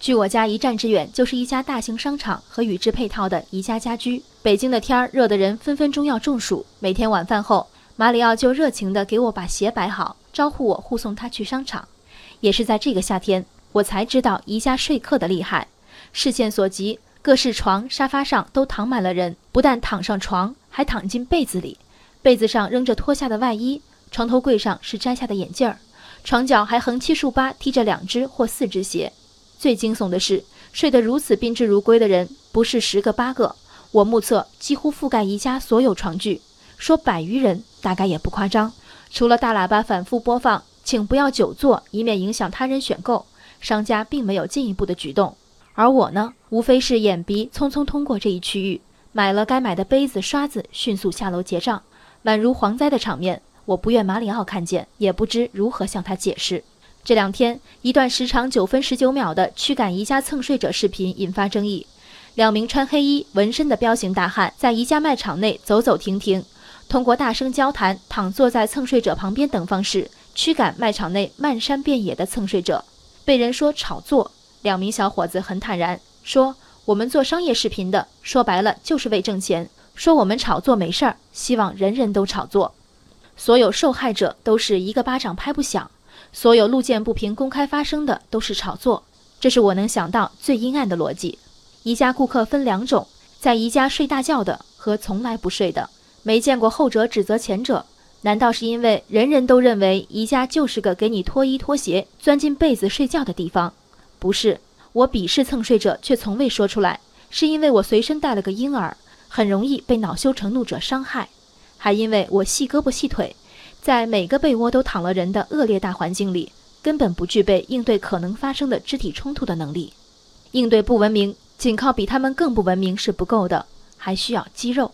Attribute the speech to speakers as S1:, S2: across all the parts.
S1: 距我家一站之远就是一家大型商场和与之配套的宜家家居。北京的天儿热得人分分钟要中暑。每天晚饭后，马里奥就热情地给我把鞋摆好，招呼我护送他去商场。也是在这个夏天，我才知道宜家说客的厉害。视线所及，各式床、沙发上都躺满了人，不但躺上床，还躺进被子里。被子上扔着脱下的外衣，床头柜上是摘下的眼镜儿，床脚还横七竖八踢着两只或四只鞋。最惊悚的是，睡得如此宾至如归的人不是十个八个，我目测几乎覆盖宜家所有床具，说百余人大概也不夸张。除了大喇叭反复播放“请不要久坐，以免影响他人选购”，商家并没有进一步的举动。而我呢，无非是眼鼻匆匆通过这一区域，买了该买的杯子、刷子，迅速下楼结账。宛如蝗灾的场面，我不愿马里奥看见，也不知如何向他解释。这两天，一段时长九分十九秒的驱赶宜家蹭睡者视频引发争议。两名穿黑衣、纹身的彪形大汉在宜家卖场内走走停停，通过大声交谈、躺坐在蹭睡者旁边等方式驱赶卖场内漫山遍野的蹭睡者。被人说炒作，两名小伙子很坦然说：“我们做商业视频的，说白了就是为挣钱。说我们炒作没事儿，希望人人都炒作。所有受害者都是一个巴掌拍不响。”所有路见不平公开发声的都是炒作，这是我能想到最阴暗的逻辑。宜家顾客分两种，在宜家睡大觉的和从来不睡的。没见过后者指责前者，难道是因为人人都认为宜家就是个给你脱衣脱鞋、钻进被子睡觉的地方？不是，我鄙视蹭睡者，却从未说出来，是因为我随身带了个婴儿，很容易被恼羞成怒者伤害，还因为我细胳膊细腿。在每个被窝都躺了人的恶劣大环境里，根本不具备应对可能发生的肢体冲突的能力。应对不文明，仅靠比他们更不文明是不够的，还需要肌肉。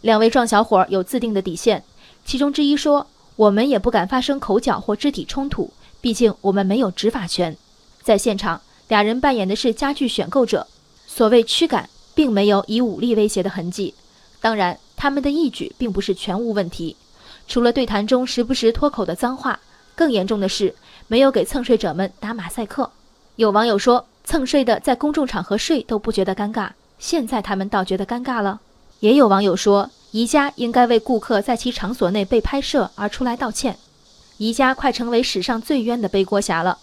S1: 两位壮小伙有自定的底线，其中之一说：“我们也不敢发生口角或肢体冲突，毕竟我们没有执法权。”在现场，俩人扮演的是家具选购者，所谓驱赶，并没有以武力威胁的痕迹。当然，他们的义举并不是全无问题。除了对谈中时不时脱口的脏话，更严重的是没有给蹭睡者们打马赛克。有网友说，蹭睡的在公众场合睡都不觉得尴尬，现在他们倒觉得尴尬了。也有网友说，宜家应该为顾客在其场所内被拍摄而出来道歉。宜家快成为史上最冤的背锅侠了。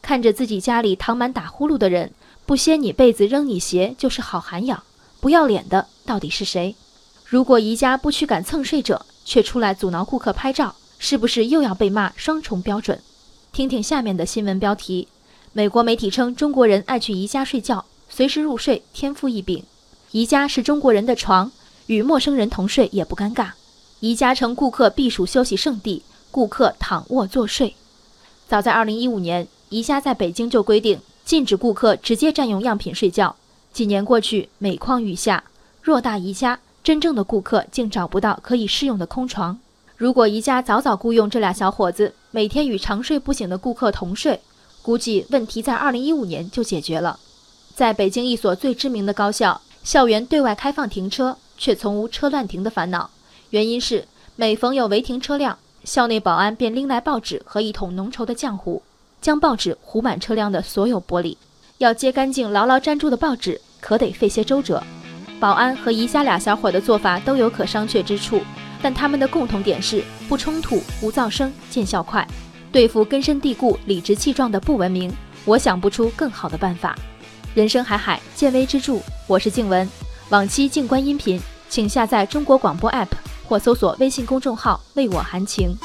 S1: 看着自己家里躺满打呼噜的人，不掀你被子扔你鞋就是好涵养，不要脸的到底是谁？如果宜家不驱赶蹭睡者，却出来阻挠顾客拍照，是不是又要被骂双重标准？听听下面的新闻标题：美国媒体称中国人爱去宜家睡觉，随时入睡，天赋异禀。宜家是中国人的床，与陌生人同睡也不尴尬。宜家成顾客避暑休息圣地，顾客躺卧坐睡。早在2015年，宜家在北京就规定禁止顾客直接占用样品睡觉。几年过去，每况愈下，偌大宜家。真正的顾客竟找不到可以试用的空床。如果宜家早早雇佣这俩小伙子，每天与长睡不醒的顾客同睡，估计问题在二零一五年就解决了。在北京一所最知名的高校，校园对外开放停车，却从无车乱停的烦恼。原因是每逢有违停车辆，校内保安便拎来报纸和一桶浓稠的浆糊，将报纸糊满车辆的所有玻璃。要揭干净牢牢粘住的报纸，可得费些周折。保安和宜家俩小伙的做法都有可商榷之处，但他们的共同点是不冲突、无噪声、见效快。对付根深蒂固、理直气壮的不文明，我想不出更好的办法。人生海海，见微知著。我是静文，往期静观音频，请下载中国广播 APP 或搜索微信公众号“为我含情”。